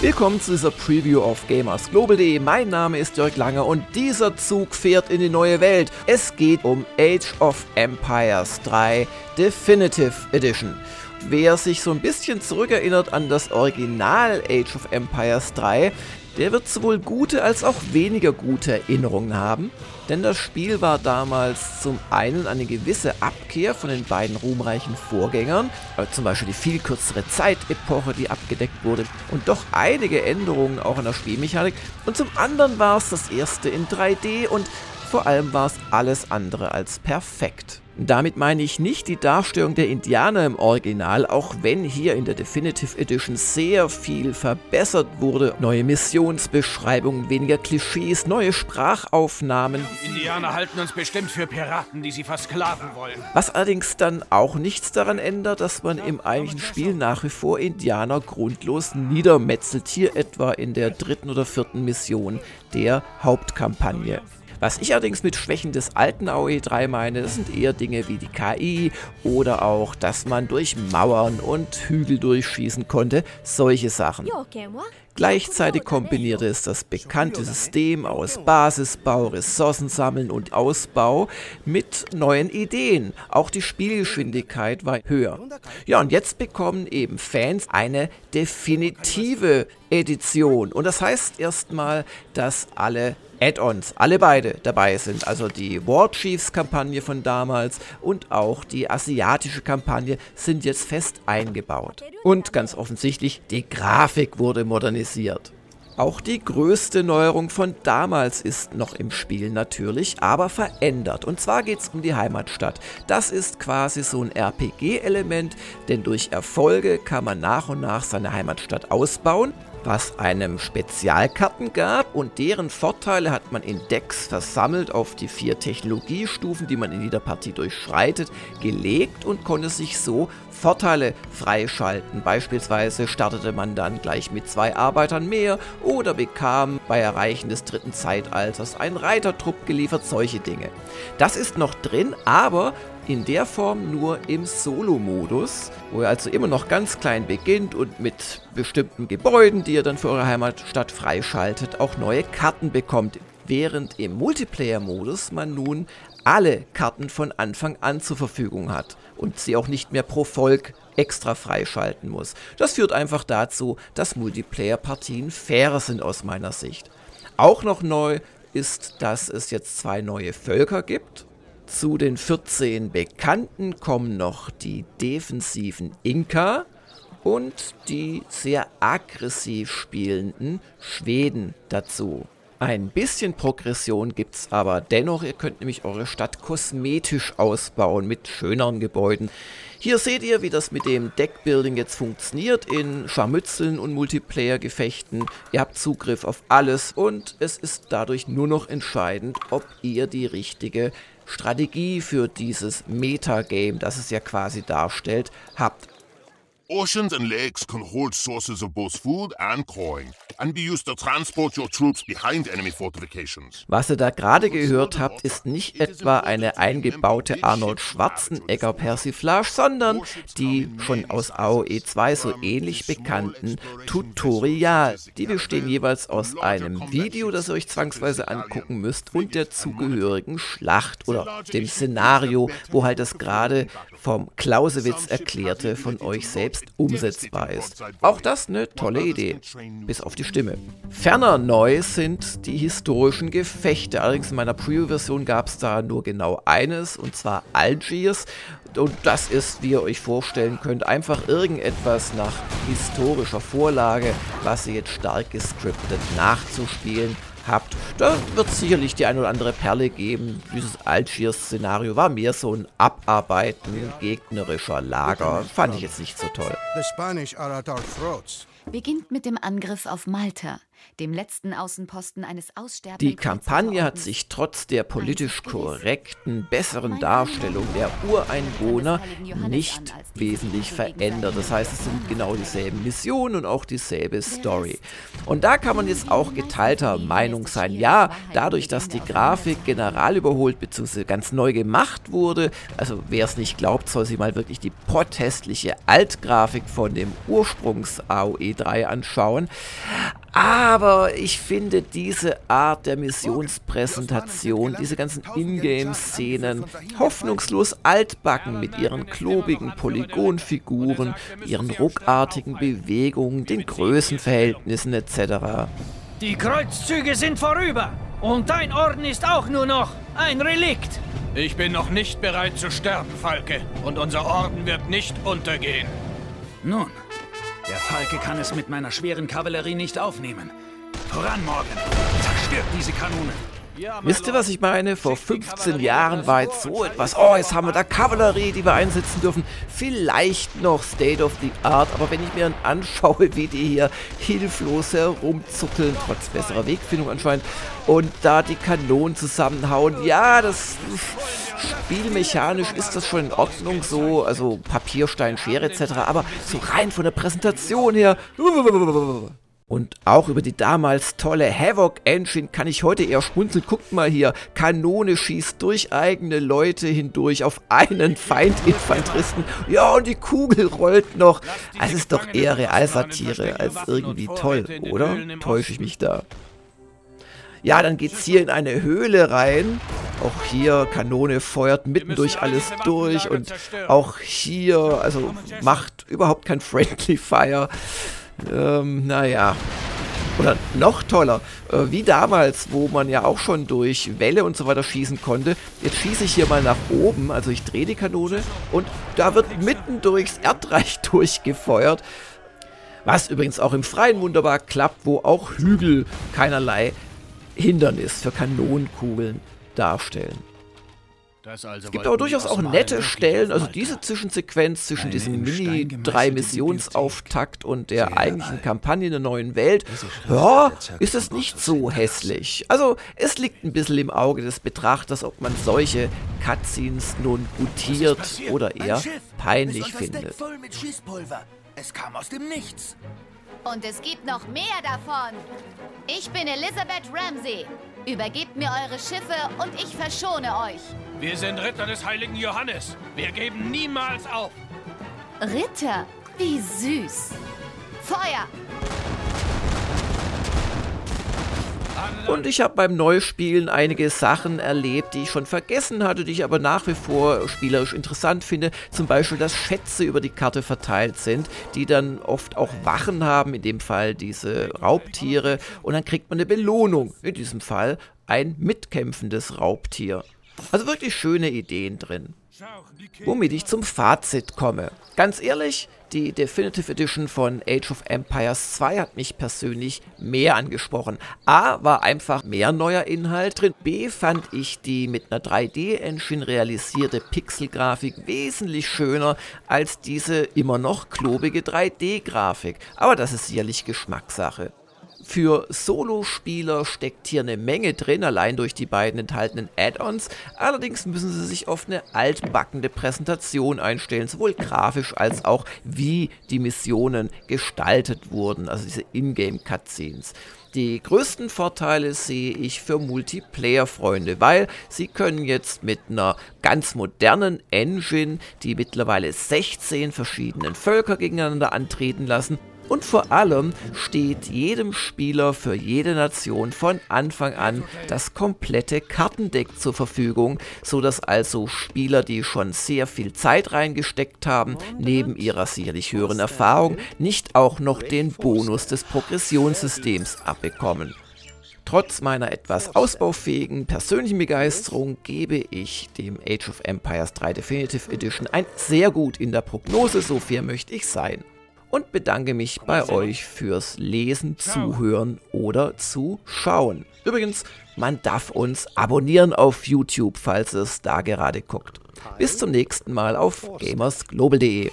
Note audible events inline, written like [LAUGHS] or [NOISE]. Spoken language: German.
Willkommen zu dieser Preview auf GamersGlobal.de. Mein Name ist Jörg Lange und dieser Zug fährt in die neue Welt. Es geht um Age of Empires 3 Definitive Edition. Wer sich so ein bisschen zurückerinnert an das Original Age of Empires 3, der wird sowohl gute als auch weniger gute Erinnerungen haben, denn das Spiel war damals zum einen eine gewisse Abkehr von den beiden ruhmreichen Vorgängern, äh, zum Beispiel die viel kürzere Zeitepoche, die abgedeckt wurde, und doch einige Änderungen auch an der Spielmechanik, und zum anderen war es das erste in 3D und vor allem war es alles andere als perfekt. Damit meine ich nicht die Darstellung der Indianer im Original, auch wenn hier in der Definitive Edition sehr viel verbessert wurde. Neue Missionsbeschreibungen, weniger Klischees, neue Sprachaufnahmen. Die Indianer halten uns bestimmt für Piraten, die sie versklaven wollen. Was allerdings dann auch nichts daran ändert, dass man im eigentlichen Spiel nach wie vor Indianer grundlos niedermetzelt, hier etwa in der dritten oder vierten Mission der Hauptkampagne. Was ich allerdings mit Schwächen des alten AOE3 meine, das sind eher Dinge wie die KI oder auch, dass man durch Mauern und Hügel durchschießen konnte, solche Sachen. Gleichzeitig kombinierte es das bekannte System aus Basisbau, Ressourcen sammeln und Ausbau mit neuen Ideen. Auch die Spielgeschwindigkeit war höher. Ja, und jetzt bekommen eben Fans eine definitive Edition. Und das heißt erstmal, dass alle Add-ons, alle beide dabei sind. Also die War Chiefs Kampagne von damals und auch die asiatische Kampagne sind jetzt fest eingebaut. Und ganz offensichtlich, die Grafik wurde modernisiert. Auch die größte Neuerung von damals ist noch im Spiel natürlich, aber verändert. Und zwar geht es um die Heimatstadt. Das ist quasi so ein RPG-Element, denn durch Erfolge kann man nach und nach seine Heimatstadt ausbauen was einem Spezialkarten gab und deren Vorteile hat man in Decks versammelt auf die vier Technologiestufen, die man in jeder Partie durchschreitet, gelegt und konnte sich so Vorteile freischalten. Beispielsweise startete man dann gleich mit zwei Arbeitern mehr oder bekam bei Erreichen des dritten Zeitalters einen Reitertrupp geliefert, solche Dinge. Das ist noch drin, aber in der Form nur im Solo-Modus, wo ihr also immer noch ganz klein beginnt und mit bestimmten Gebäuden, die ihr dann für eure Heimatstadt freischaltet, auch neue Karten bekommt. Während im Multiplayer-Modus man nun alle Karten von Anfang an zur Verfügung hat und sie auch nicht mehr pro Volk extra freischalten muss. Das führt einfach dazu, dass Multiplayer-Partien fairer sind aus meiner Sicht. Auch noch neu ist, dass es jetzt zwei neue Völker gibt. Zu den 14 Bekannten kommen noch die defensiven Inka und die sehr aggressiv spielenden Schweden dazu. Ein bisschen Progression gibt es aber dennoch. Ihr könnt nämlich eure Stadt kosmetisch ausbauen mit schöneren Gebäuden. Hier seht ihr, wie das mit dem Deckbuilding jetzt funktioniert in Scharmützeln und Multiplayer-Gefechten. Ihr habt Zugriff auf alles und es ist dadurch nur noch entscheidend, ob ihr die richtige Strategie für dieses Metagame, das es ja quasi darstellt, habt. Oceans and lakes can hold sources of both food and coin and be used to transport your troops behind enemy fortifications. Was ihr da gerade gehört habt, ist nicht etwa eine eingebaute Arnold Schwarzenegger Persiflage, sondern die schon aus AOE 2 so ähnlich bekannten Tutorial. Die bestehen jeweils aus einem Video, das ihr euch zwangsweise angucken müsst und der zugehörigen Schlacht oder dem Szenario, wo halt das gerade vom Clausewitz erklärte von euch selbst selbst umsetzbar ist. Auch das eine tolle Idee, bis auf die Stimme. Ferner neu sind die historischen Gefechte. Allerdings in meiner Preview-Version gab es da nur genau eines, und zwar Algiers. Und das ist, wie ihr euch vorstellen könnt, einfach irgendetwas nach historischer Vorlage, was ihr jetzt stark gescriptet nachzuspielen habt, da wird sicherlich die ein oder andere Perle geben. Dieses Algiers-Szenario war mehr so ein Abarbeiten gegnerischer Lager. Fand ich jetzt nicht so toll. Beginnt mit dem Angriff auf Malta. Dem letzten Außenposten eines aussterbenden Die Kampagne hat sich trotz der politisch korrekten, besseren Darstellung der Ureinwohner nicht wesentlich verändert. Das heißt, es sind genau dieselben Missionen und auch dieselbe Story. Und da kann man jetzt auch geteilter Meinung sein. Ja, dadurch, dass die Grafik general überholt bzw. ganz neu gemacht wurde, also wer es nicht glaubt, soll sich mal wirklich die potthässliche Altgrafik von dem Ursprungs AOE 3 anschauen. Aber ich finde diese Art der Missionspräsentation, diese ganzen Ingame-Szenen hoffnungslos altbacken mit ihren klobigen Polygonfiguren, ihren ruckartigen Bewegungen, den Größenverhältnissen etc. Die Kreuzzüge sind vorüber und dein Orden ist auch nur noch ein Relikt. Ich bin noch nicht bereit zu sterben, Falke. Und unser Orden wird nicht untergehen. Nun, Falke kann es mit meiner schweren Kavallerie nicht aufnehmen. Voran, Morgan! Zerstört diese Kanone! Wisst ihr, was ich meine? Vor 15 Jahren war jetzt so etwas. Oh, jetzt haben wir da Kavallerie, die wir einsetzen dürfen. Vielleicht noch State of the Art, aber wenn ich mir anschaue, wie die hier hilflos herumzuckeln, trotz besserer Wegfindung anscheinend, und da die Kanonen zusammenhauen, ja, das spielmechanisch ist das schon in Ordnung so, also Papier, Stein, Schere etc., aber so rein von der Präsentation her. Und auch über die damals tolle Havoc Engine kann ich heute eher schmunzeln. Guckt mal hier, Kanone schießt durch eigene Leute hindurch auf einen Feindinfanteristen. Ja, und die Kugel rollt noch. Es ist doch eher Realsatire als irgendwie toll, oder? Täusche ich mich da? Ja, dann geht's hier in eine Höhle rein. Auch hier, Kanone feuert mitten durch alles durch. Und auch hier, also macht überhaupt kein Friendly Fire. Ähm, naja. Oder noch toller, äh, wie damals, wo man ja auch schon durch Welle und so weiter schießen konnte. Jetzt schieße ich hier mal nach oben, also ich drehe die Kanone und da wird mitten durchs Erdreich [LAUGHS] durchgefeuert. Was übrigens auch im Freien wunderbar klappt, wo auch Hügel keinerlei Hindernis für Kanonenkugeln darstellen. Also es gibt aber durchaus auch nette Stellen, also diese Zwischensequenz zwischen diesem Mini-3-Missionsauftakt und der eigentlichen Kampagne in der neuen Welt, ja, ist es nicht so hässlich. Also es liegt ein bisschen im Auge des Betrachters, ob man solche Cutscenes nun gutiert oder eher peinlich findet. Es kam aus dem Nichts. Und es gibt noch mehr davon. Ich bin Elizabeth Ramsey. Übergebt mir eure Schiffe und ich verschone euch. Wir sind Ritter des heiligen Johannes. Wir geben niemals auf. Ritter? Wie süß. Feuer! Und ich habe beim Neuspielen einige Sachen erlebt, die ich schon vergessen hatte, die ich aber nach wie vor spielerisch interessant finde. Zum Beispiel, dass Schätze über die Karte verteilt sind, die dann oft auch Wachen haben, in dem Fall diese Raubtiere. Und dann kriegt man eine Belohnung, in diesem Fall ein mitkämpfendes Raubtier. Also wirklich schöne Ideen drin. Womit ich zum Fazit komme. Ganz ehrlich, die Definitive Edition von Age of Empires 2 hat mich persönlich mehr angesprochen. A war einfach mehr neuer Inhalt drin. B fand ich die mit einer 3D-Engine realisierte Pixelgrafik wesentlich schöner als diese immer noch klobige 3D-Grafik. Aber das ist sicherlich Geschmackssache. Für Solo-Spieler steckt hier eine Menge drin, allein durch die beiden enthaltenen Add-ons. Allerdings müssen sie sich auf eine altbackende Präsentation einstellen, sowohl grafisch als auch wie die Missionen gestaltet wurden, also diese Ingame-Cutscenes. Die größten Vorteile sehe ich für Multiplayer-Freunde, weil sie können jetzt mit einer ganz modernen Engine, die mittlerweile 16 verschiedenen Völker gegeneinander antreten lassen, und vor allem steht jedem Spieler für jede Nation von Anfang an das komplette Kartendeck zur Verfügung, so dass also Spieler, die schon sehr viel Zeit reingesteckt haben, neben ihrer sicherlich höheren Erfahrung nicht auch noch den Bonus des Progressionssystems abbekommen. Trotz meiner etwas ausbaufähigen persönlichen Begeisterung gebe ich dem Age of Empires 3 Definitive Edition ein sehr gut in der Prognose, so fair möchte ich sein und bedanke mich bei euch fürs Lesen, Zuhören oder Zuschauen. Übrigens, man darf uns abonnieren auf YouTube, falls es da gerade guckt. Bis zum nächsten Mal auf gamersglobal.de.